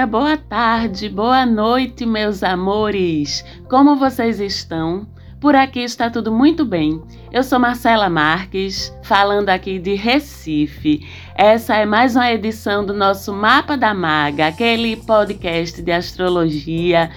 Dia, boa tarde, boa noite, meus amores! Como vocês estão? Por aqui está tudo muito bem. Eu sou Marcela Marques, falando aqui de Recife. Essa é mais uma edição do nosso Mapa da Maga, aquele podcast de astrologia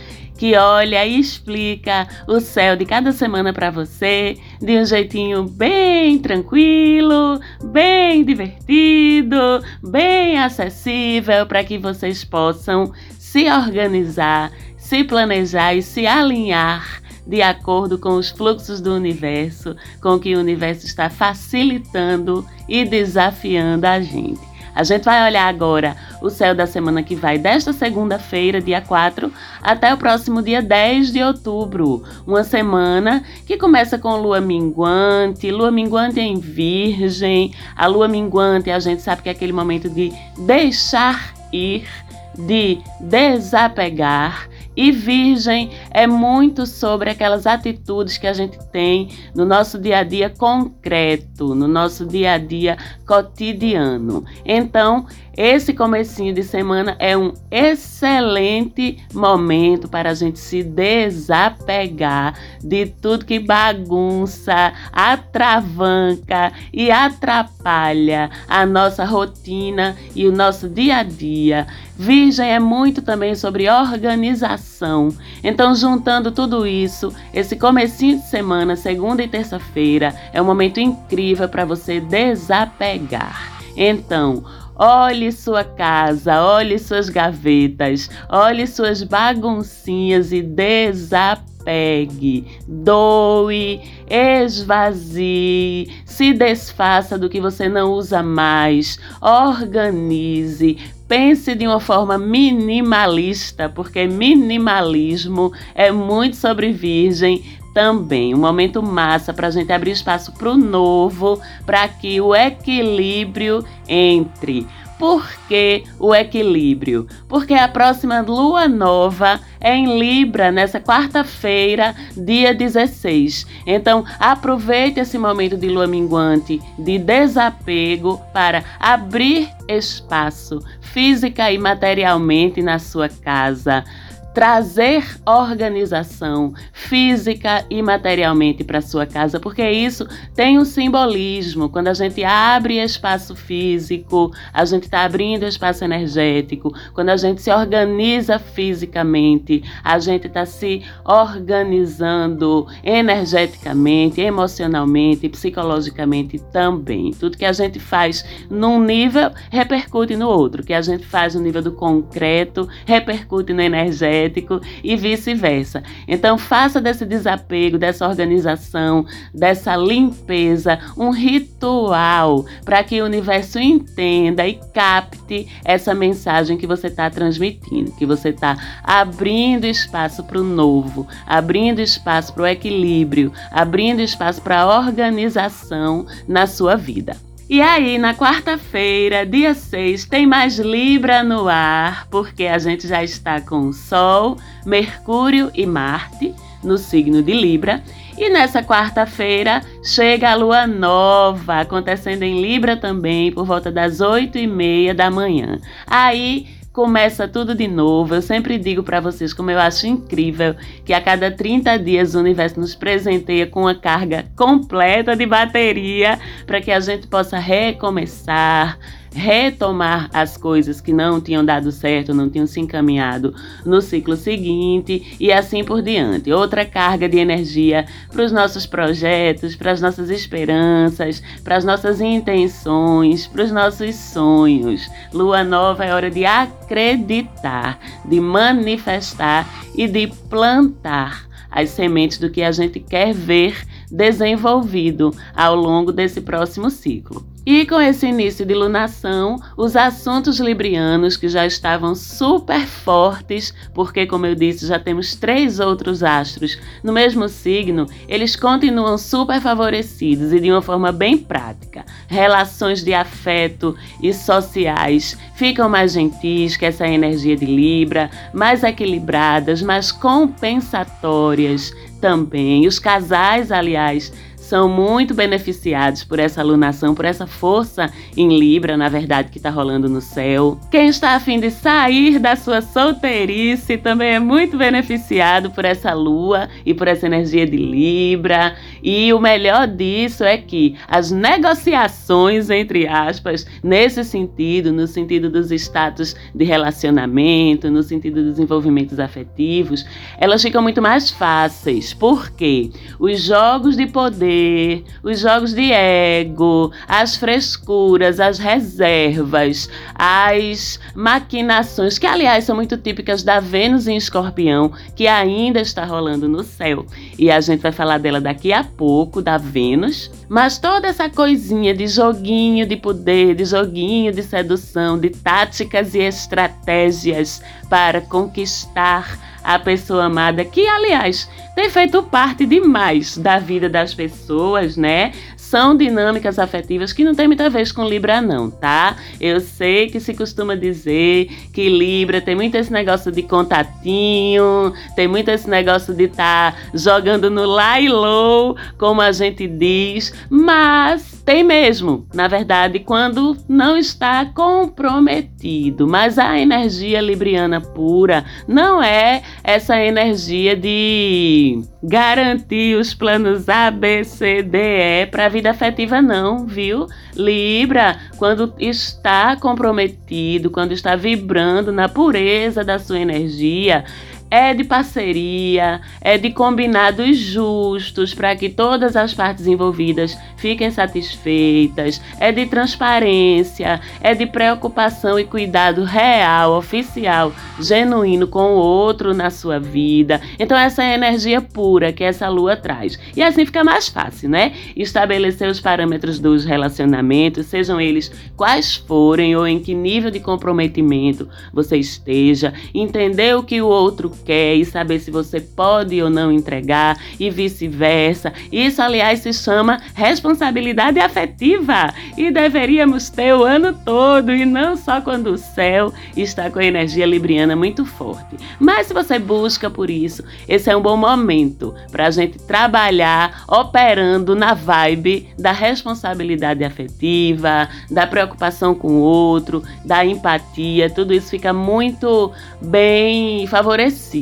que olha e explica o céu de cada semana para você de um jeitinho bem tranquilo, bem divertido, bem acessível para que vocês possam se organizar, se planejar e se alinhar de acordo com os fluxos do universo, com que o universo está facilitando e desafiando a gente. A gente vai olhar agora o céu da semana que vai, desta segunda-feira, dia 4, até o próximo dia 10 de outubro. Uma semana que começa com lua minguante, lua minguante em Virgem. A lua minguante, a gente sabe que é aquele momento de deixar ir, de desapegar. E Virgem é muito sobre aquelas atitudes que a gente tem no nosso dia a dia concreto, no nosso dia a dia cotidiano. Então, esse comecinho de semana é um excelente momento para a gente se desapegar de tudo que bagunça, atravanca e atrapalha a nossa rotina e o nosso dia a dia. Virgem é muito também sobre organização. Então, juntando tudo isso, esse comecinho de semana, segunda e terça-feira, é um momento incrível para você desapegar. Então, Olhe sua casa, olhe suas gavetas, olhe suas baguncinhas e desapegue, doe, esvazie, se desfaça do que você não usa mais, organize, pense de uma forma minimalista, porque minimalismo é muito sobre virgem, também um momento massa para a gente abrir espaço para o novo, para que o equilíbrio entre. Por que o equilíbrio? Porque a próxima lua nova é em Libra, nessa quarta-feira, dia 16. Então, aproveite esse momento de lua minguante, de desapego, para abrir espaço física e materialmente na sua casa trazer organização física e materialmente para sua casa, porque isso tem um simbolismo. Quando a gente abre espaço físico, a gente está abrindo espaço energético. Quando a gente se organiza fisicamente, a gente está se organizando energeticamente, emocionalmente, psicologicamente também. Tudo que a gente faz num nível repercute no outro. O que a gente faz no nível do concreto repercute no energético energético e vice-versa. Então, faça desse desapego, dessa organização, dessa limpeza, um ritual para que o universo entenda e capte essa mensagem que você está transmitindo, que você está abrindo espaço para o novo, abrindo espaço para o equilíbrio, abrindo espaço para a organização na sua vida. E aí, na quarta-feira, dia 6, tem mais Libra no ar, porque a gente já está com Sol, Mercúrio e Marte no signo de Libra. E nessa quarta-feira chega a lua nova, acontecendo em Libra também, por volta das 8 e meia da manhã. Aí começa tudo de novo. Eu sempre digo para vocês como eu acho incrível que a cada 30 dias o universo nos presenteia com uma carga completa de bateria para que a gente possa recomeçar retomar as coisas que não tinham dado certo, não tinham se encaminhado no ciclo seguinte e assim por diante. Outra carga de energia para os nossos projetos, para as nossas esperanças, para as nossas intenções, para os nossos sonhos. Lua nova é hora de acreditar, de manifestar e de plantar as sementes do que a gente quer ver desenvolvido ao longo desse próximo ciclo. E com esse início de lunação, os assuntos librianos que já estavam super fortes, porque, como eu disse, já temos três outros astros no mesmo signo, eles continuam super favorecidos e de uma forma bem prática. Relações de afeto e sociais ficam mais gentis que essa energia de Libra, mais equilibradas, mais compensatórias também. Os casais, aliás, são muito beneficiados por essa alunação, por essa força em Libra, na verdade, que está rolando no céu. Quem está afim de sair da sua solteirice também é muito beneficiado por essa lua e por essa energia de Libra. E o melhor disso é que as negociações, entre aspas, nesse sentido, no sentido dos status de relacionamento, no sentido dos envolvimentos afetivos, elas ficam muito mais fáceis. Porque os jogos de poder, os jogos de ego, as frescuras, as reservas, as maquinações, que aliás são muito típicas da Vênus em Escorpião, que ainda está rolando no céu. E a gente vai falar dela daqui a pouco, da Vênus. Mas toda essa coisinha de joguinho de poder, de joguinho de sedução, de táticas e estratégias para conquistar a pessoa amada, que aliás tem feito parte demais da vida das pessoas, né? São dinâmicas afetivas que não tem muita vez com Libra, não, tá? Eu sei que se costuma dizer que Libra tem muito esse negócio de contatinho, tem muito esse negócio de estar tá jogando no lá e low, como a gente diz, mas tem mesmo, na verdade, quando não está comprometido. Mas a energia libriana pura não é essa energia de garantir os planos A, B, C, D, E para a vida afetiva, não, viu? Libra, quando está comprometido, quando está vibrando na pureza da sua energia, é de parceria, é de combinados justos para que todas as partes envolvidas fiquem satisfeitas, é de transparência, é de preocupação e cuidado real, oficial, genuíno com o outro na sua vida. Então, essa é a energia pura que essa lua traz. E assim fica mais fácil, né? Estabelecer os parâmetros dos relacionamentos, sejam eles quais forem ou em que nível de comprometimento você esteja, entender o que o outro quer e saber se você pode ou não entregar e vice-versa. Isso, aliás, se chama responsabilidade afetiva e deveríamos ter o ano todo e não só quando o céu está com a energia libriana muito forte. Mas se você busca por isso, esse é um bom momento para a gente trabalhar operando na vibe da responsabilidade afetiva, da preocupação com o outro, da empatia. Tudo isso fica muito bem favorecido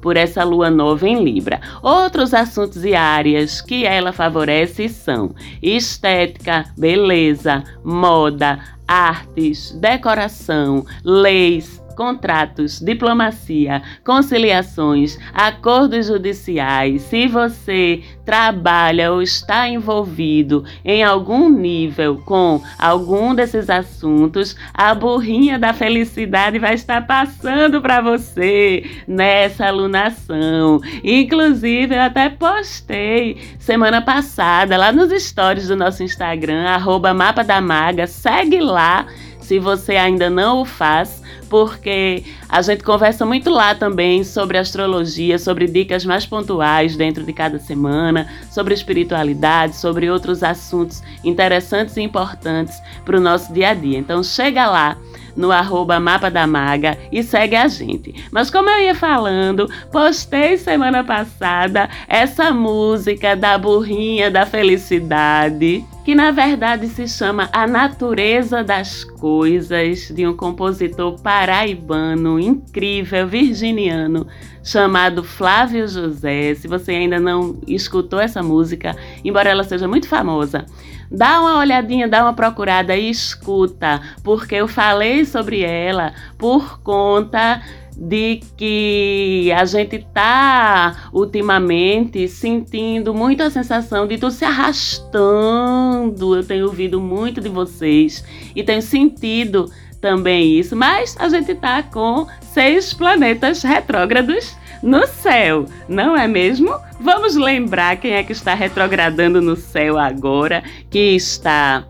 por essa lua nova em Libra. Outros assuntos e áreas que ela favorece são estética, beleza, moda, artes, decoração, leis, contratos, diplomacia, conciliações, acordos judiciais, se você trabalha ou está envolvido em algum nível com algum desses assuntos, a burrinha da felicidade vai estar passando para você nessa alunação. Inclusive, eu até postei semana passada lá nos stories do nosso Instagram, arroba Mapa da Maga, segue lá se você ainda não o faz, porque a gente conversa muito lá também sobre astrologia, sobre dicas mais pontuais dentro de cada semana, sobre espiritualidade, sobre outros assuntos interessantes e importantes para o nosso dia a dia. Então chega lá no arroba Mapa da Maga e segue a gente. Mas como eu ia falando, postei semana passada essa música da burrinha da felicidade que na verdade se chama A Natureza das Coisas, de um compositor paraibano incrível, virginiano, chamado Flávio José. Se você ainda não escutou essa música, embora ela seja muito famosa, dá uma olhadinha, dá uma procurada e escuta, porque eu falei sobre ela por conta de que a gente tá ultimamente sentindo muito a sensação de tudo se arrastando. Eu tenho ouvido muito de vocês e tenho sentido também isso, mas a gente tá com seis planetas retrógrados no céu, não é mesmo? Vamos lembrar quem é que está retrogradando no céu agora, que está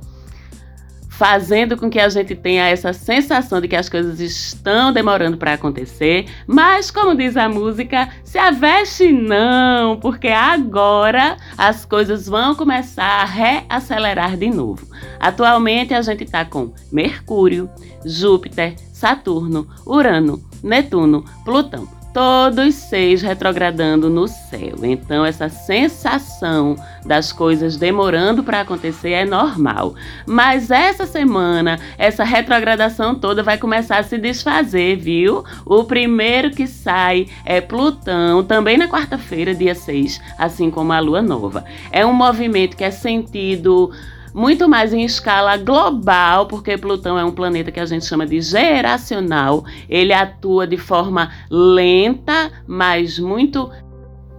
fazendo com que a gente tenha essa sensação de que as coisas estão demorando para acontecer, mas como diz a música, se aveste não, porque agora as coisas vão começar a reacelerar de novo. Atualmente a gente está com Mercúrio, Júpiter, Saturno, Urano, Netuno, Plutão todos seis retrogradando no céu. Então, essa sensação das coisas demorando para acontecer é normal. Mas essa semana, essa retrogradação toda vai começar a se desfazer, viu? O primeiro que sai é Plutão, também na quarta-feira, dia 6, assim como a lua nova. É um movimento que é sentido muito mais em escala global, porque Plutão é um planeta que a gente chama de geracional. Ele atua de forma lenta, mas muito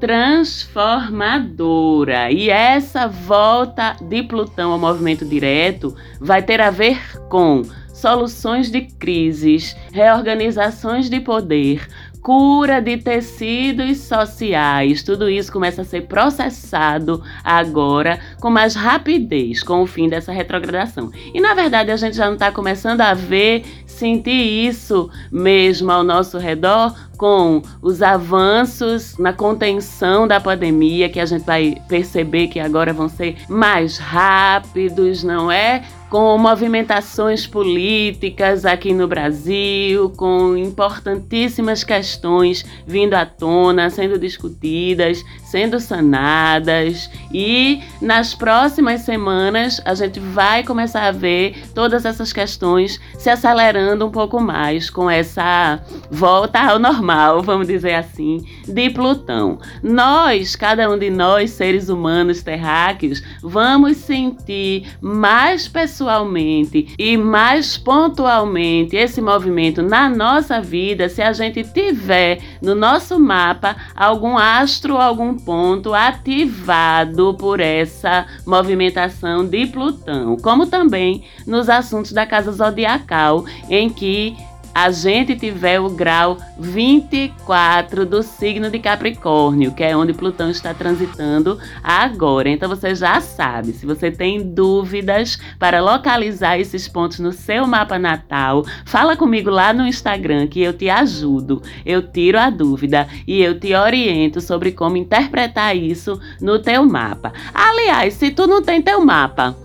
transformadora. E essa volta de Plutão ao movimento direto vai ter a ver com soluções de crises, reorganizações de poder, cura de tecidos sociais. Tudo isso começa a ser processado agora com mais rapidez com o fim dessa retrogradação. E na verdade a gente já não está começando a ver, sentir isso mesmo ao nosso redor com os avanços na contenção da pandemia, que a gente vai perceber que agora vão ser mais rápidos, não é? Com movimentações políticas aqui no Brasil, com importantíssimas questões vindo à tona, sendo discutidas, sendo sanadas. E nas próximas semanas a gente vai começar a ver todas essas questões se acelerando um pouco mais com essa volta ao normal, vamos dizer assim, de Plutão. Nós, cada um de nós, seres humanos terráqueos, vamos sentir mais pessoalmente e mais pontualmente esse movimento na nossa vida se a gente tiver no nosso mapa algum astro, algum ponto ativado por essa movimentação de Plutão, como também nos assuntos da casa zodiacal, em que a gente tiver o grau 24 do signo de Capricórnio, que é onde Plutão está transitando agora. Então você já sabe, se você tem dúvidas para localizar esses pontos no seu mapa natal, fala comigo lá no Instagram que eu te ajudo, eu tiro a dúvida e eu te oriento sobre como interpretar isso no teu mapa. Aliás, se tu não tem teu mapa,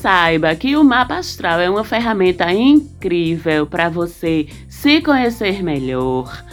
Saiba que o mapa astral é uma ferramenta incrível para você se conhecer melhor,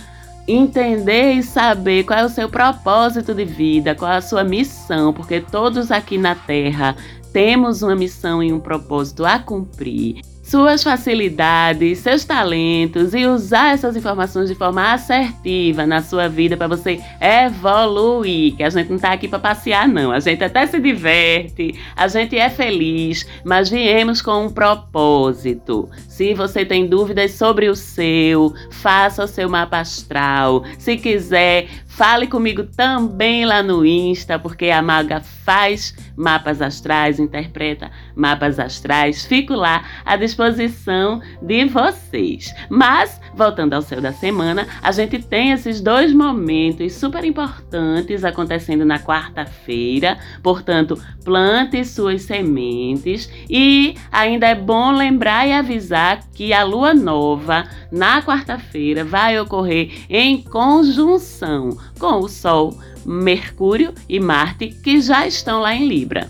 entender e saber qual é o seu propósito de vida, qual é a sua missão, porque todos aqui na Terra temos uma missão e um propósito a cumprir suas facilidades, seus talentos e usar essas informações de forma assertiva na sua vida para você evoluir. Que a gente não está aqui para passear, não. A gente até se diverte, a gente é feliz, mas viemos com um propósito. Se você tem dúvidas sobre o seu, faça o seu mapa astral. Se quiser, Fale comigo também lá no Insta, porque a Maga faz mapas astrais, interpreta mapas astrais. Fico lá à disposição de vocês. Mas, voltando ao céu da semana, a gente tem esses dois momentos super importantes acontecendo na quarta-feira. Portanto, plante suas sementes e ainda é bom lembrar e avisar que a lua nova na quarta-feira vai ocorrer em conjunção com o Sol, Mercúrio e Marte, que já estão lá em Libra.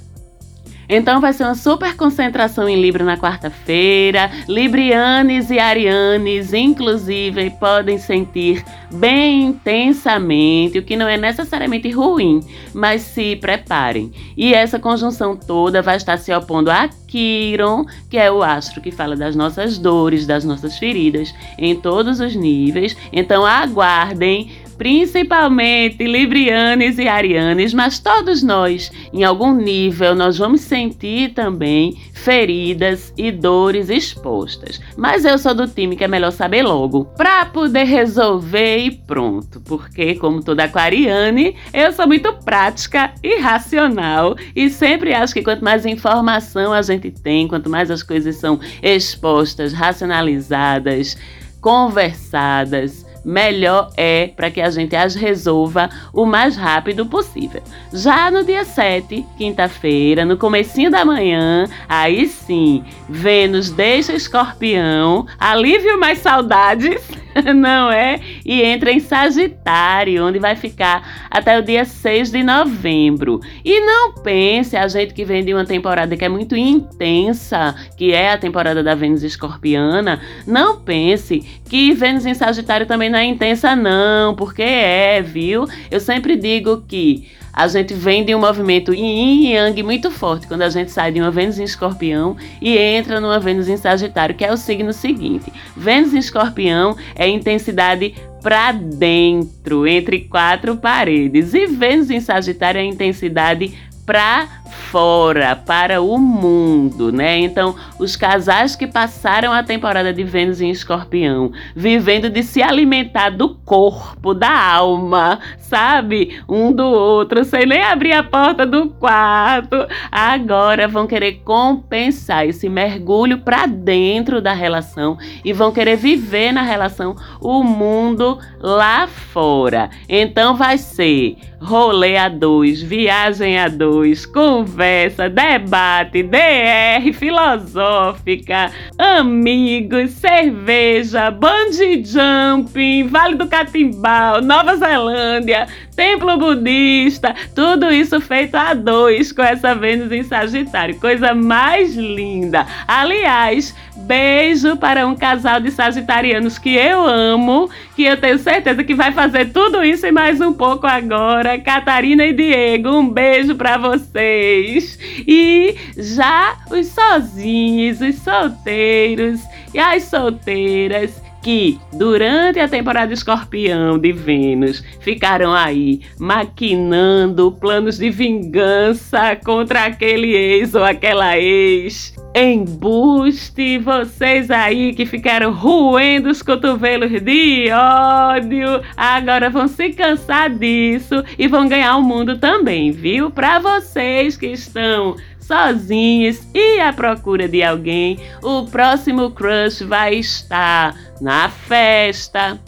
Então vai ser uma super concentração em Libra na quarta-feira. Librianes e arianes, inclusive, podem sentir bem intensamente, o que não é necessariamente ruim, mas se preparem. E essa conjunção toda vai estar se opondo a Quiron, que é o astro que fala das nossas dores, das nossas feridas, em todos os níveis. Então aguardem principalmente librianes e arianes, mas todos nós, em algum nível, nós vamos sentir também feridas e dores expostas. Mas eu sou do time que é melhor saber logo, para poder resolver e pronto, porque como toda aquariane, eu sou muito prática e racional e sempre acho que quanto mais informação a gente tem, quanto mais as coisas são expostas, racionalizadas, conversadas, melhor é para que a gente as resolva o mais rápido possível. Já no dia 7, quinta-feira, no comecinho da manhã, aí sim, Vênus deixa Escorpião, alívio mais saudades. não é? E entra em Sagitário, onde vai ficar até o dia 6 de novembro. E não pense, a gente que vem de uma temporada que é muito intensa, que é a temporada da Vênus escorpiana, não pense que Vênus em Sagitário também não é intensa, não, porque é, viu? Eu sempre digo que a gente vem de um movimento yin e yang muito forte quando a gente sai de uma Vênus em Escorpião e entra numa Vênus em Sagitário, que é o signo seguinte. Vênus em Escorpião é intensidade para dentro, entre quatro paredes, e Vênus em Sagitário é intensidade para fora, para o mundo, né? Então, os casais que passaram a temporada de Vênus em Escorpião, vivendo de se alimentar do corpo, da alma, sabe? Um do outro, sem nem abrir a porta do quarto, agora vão querer compensar esse mergulho para dentro da relação e vão querer viver na relação o mundo lá fora. Então, vai ser rolê a dois, viagem a dois, conversa, debate, DR filosófica, amigos, cerveja, bungee jumping, Vale do Catimbau, Nova Zelândia, templo budista, tudo isso feito a dois com essa Vênus em Sagitário, coisa mais linda. Aliás, beijo para um casal de sagitarianos que eu amo, que eu tenho certeza que vai fazer tudo isso e mais um pouco agora. Catarina e Diego, um beijo para vocês. E já os sozinhos, os solteiros e as solteiras que durante a temporada escorpião de Vênus ficaram aí maquinando planos de vingança contra aquele ex ou aquela ex. Embuste, vocês aí que ficaram roendo os cotovelos de ódio, agora vão se cansar disso e vão ganhar o mundo também, viu? Para vocês que estão sozinhos e à procura de alguém, o próximo crush vai estar na festa,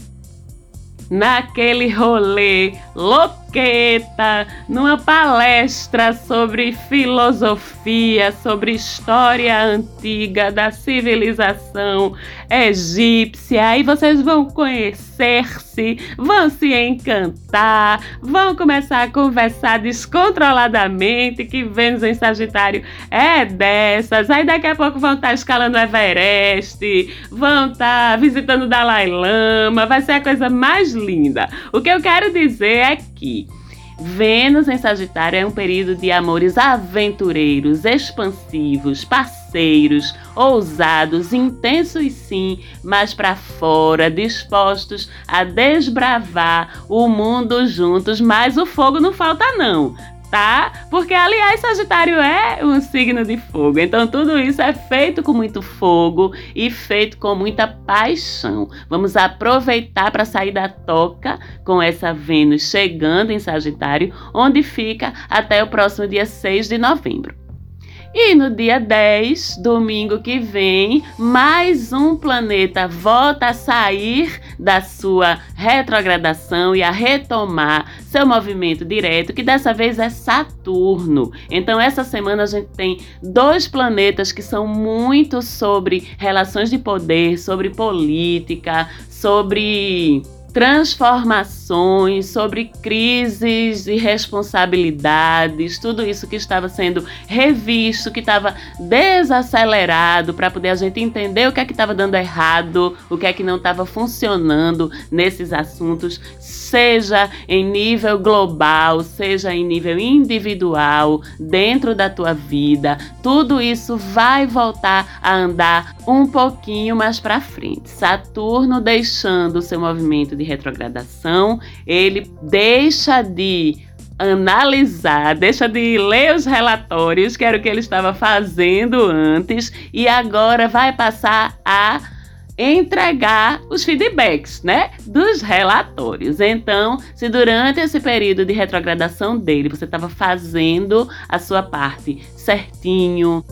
naquele rolê numa palestra sobre filosofia, sobre história antiga da civilização egípcia. Aí vocês vão conhecer-se, vão se encantar, vão começar a conversar descontroladamente, que Vênus em Sagitário é dessas. Aí daqui a pouco vão estar escalando o Everest, vão estar visitando o Dalai Lama, vai ser a coisa mais linda. O que eu quero dizer é que Vênus em Sagitário é um período de amores aventureiros, expansivos, parceiros, ousados, intensos sim, mas para fora, dispostos a desbravar o mundo juntos, mas o fogo não falta não tá? Porque, aliás, Sagitário é um signo de fogo. Então, tudo isso é feito com muito fogo e feito com muita paixão. Vamos aproveitar para sair da toca com essa Vênus chegando em Sagitário, onde fica até o próximo dia 6 de novembro. E no dia 10, domingo que vem, mais um planeta volta a sair da sua retrogradação e a retomar seu movimento direto, que dessa vez é Saturno. Então, essa semana a gente tem dois planetas que são muito sobre relações de poder, sobre política, sobre transformações, sobre crises e responsabilidades, tudo isso que estava sendo revisto, que estava desacelerado para poder a gente entender o que é que estava dando errado, o que é que não estava funcionando nesses assuntos, seja em nível global, seja em nível individual, dentro da tua vida. Tudo isso vai voltar a andar um pouquinho mais para frente. Saturno deixando o seu movimento de retrogradação, ele deixa de analisar, deixa de ler os relatórios, que era o que ele estava fazendo antes, e agora vai passar a entregar os feedbacks, né, dos relatórios. Então, se durante esse período de retrogradação dele você estava fazendo a sua parte certinho,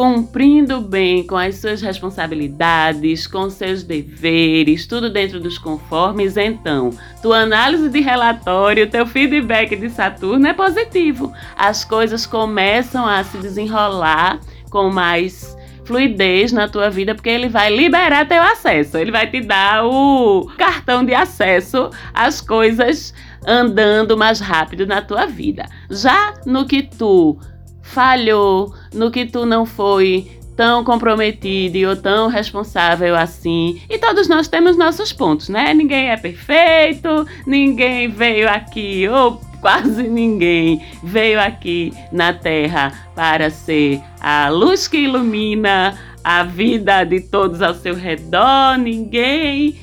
cumprindo bem com as suas responsabilidades, com seus deveres, tudo dentro dos conformes, então, tua análise de relatório, teu feedback de Saturno é positivo. As coisas começam a se desenrolar com mais fluidez na tua vida, porque ele vai liberar teu acesso, ele vai te dar o cartão de acesso às coisas andando mais rápido na tua vida. Já no que tu falhou, no que tu não foi tão comprometido ou tão responsável assim. E todos nós temos nossos pontos, né? Ninguém é perfeito, ninguém veio aqui, ou quase ninguém veio aqui na Terra para ser a luz que ilumina a vida de todos ao seu redor, ninguém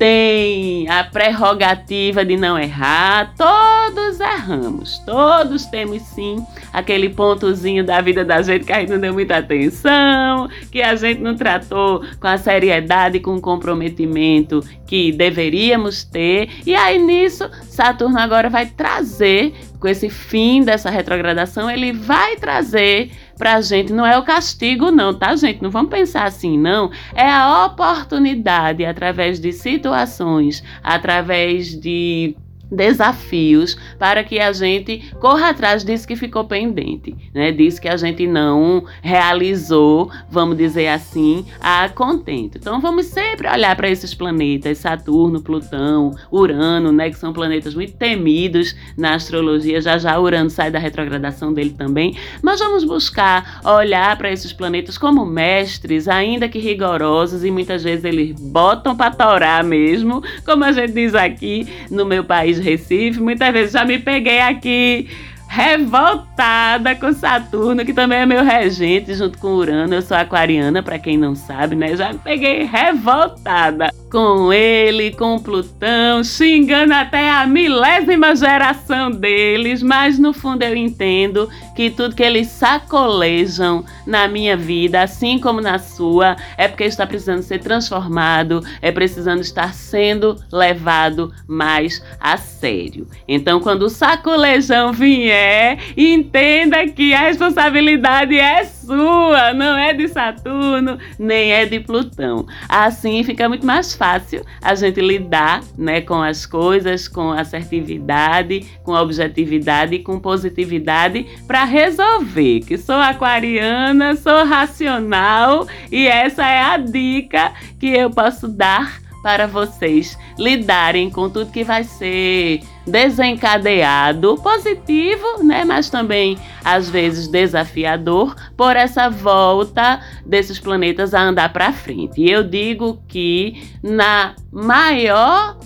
tem a prerrogativa de não errar, todos erramos, todos temos sim aquele pontozinho da vida da gente que a gente não deu muita atenção, que a gente não tratou com a seriedade com o comprometimento que deveríamos ter. E aí nisso, Saturno agora vai trazer com esse fim dessa retrogradação, ele vai trazer pra gente. Não é o castigo, não, tá, gente? Não vamos pensar assim, não. É a oportunidade, através de situações, através de desafios para que a gente corra atrás disso que ficou pendente, né? Disso que a gente não realizou, vamos dizer assim, a contento. Então vamos sempre olhar para esses planetas, Saturno, Plutão, Urano, né, que são planetas muito temidos na astrologia. Já já Urano sai da retrogradação dele também, mas vamos buscar olhar para esses planetas como mestres, ainda que rigorosos e muitas vezes eles botam para torar mesmo, como a gente diz aqui no meu país Recife, muitas vezes já me peguei aqui revoltada com Saturno, que também é meu regente, junto com Urano. Eu sou aquariana, para quem não sabe, né? Já me peguei revoltada com ele, com Plutão, xingando até a milésima geração deles, mas no fundo eu entendo que tudo que eles sacolejam na minha vida, assim como na sua, é porque está precisando ser transformado, é precisando estar sendo levado mais a sério. Então, quando o sacolejão vier, entenda que a responsabilidade é sua, não é de Saturno, nem é de Plutão. Assim fica muito mais fácil a gente lidar né, com as coisas com assertividade, com objetividade e com positividade para resolver. Que sou aquariana, sou racional e essa é a dica que eu posso dar para vocês lidarem com tudo que vai ser desencadeado, positivo, né, mas também às vezes desafiador por essa volta desses planetas a andar para frente. E eu digo que na maior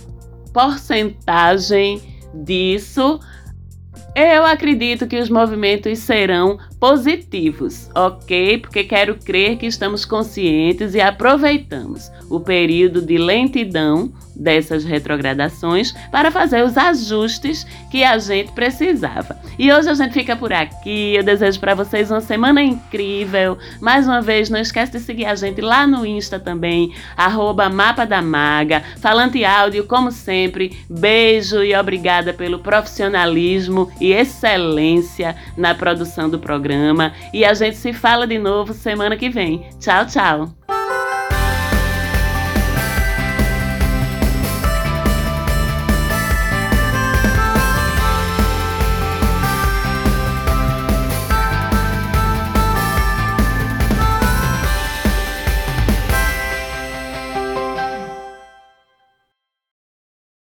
porcentagem disso eu acredito que os movimentos serão positivos, ok? Porque quero crer que estamos conscientes e aproveitamos o período de lentidão dessas retrogradações para fazer os ajustes que a gente precisava. E hoje a gente fica por aqui. Eu desejo para vocês uma semana incrível. Mais uma vez, não esquece de seguir a gente lá no Insta também, arroba Mapa da Maga, Falante Áudio, como sempre. Beijo e obrigada pelo profissionalismo e excelência na produção do programa. E a gente se fala de novo semana que vem. Tchau, tchau!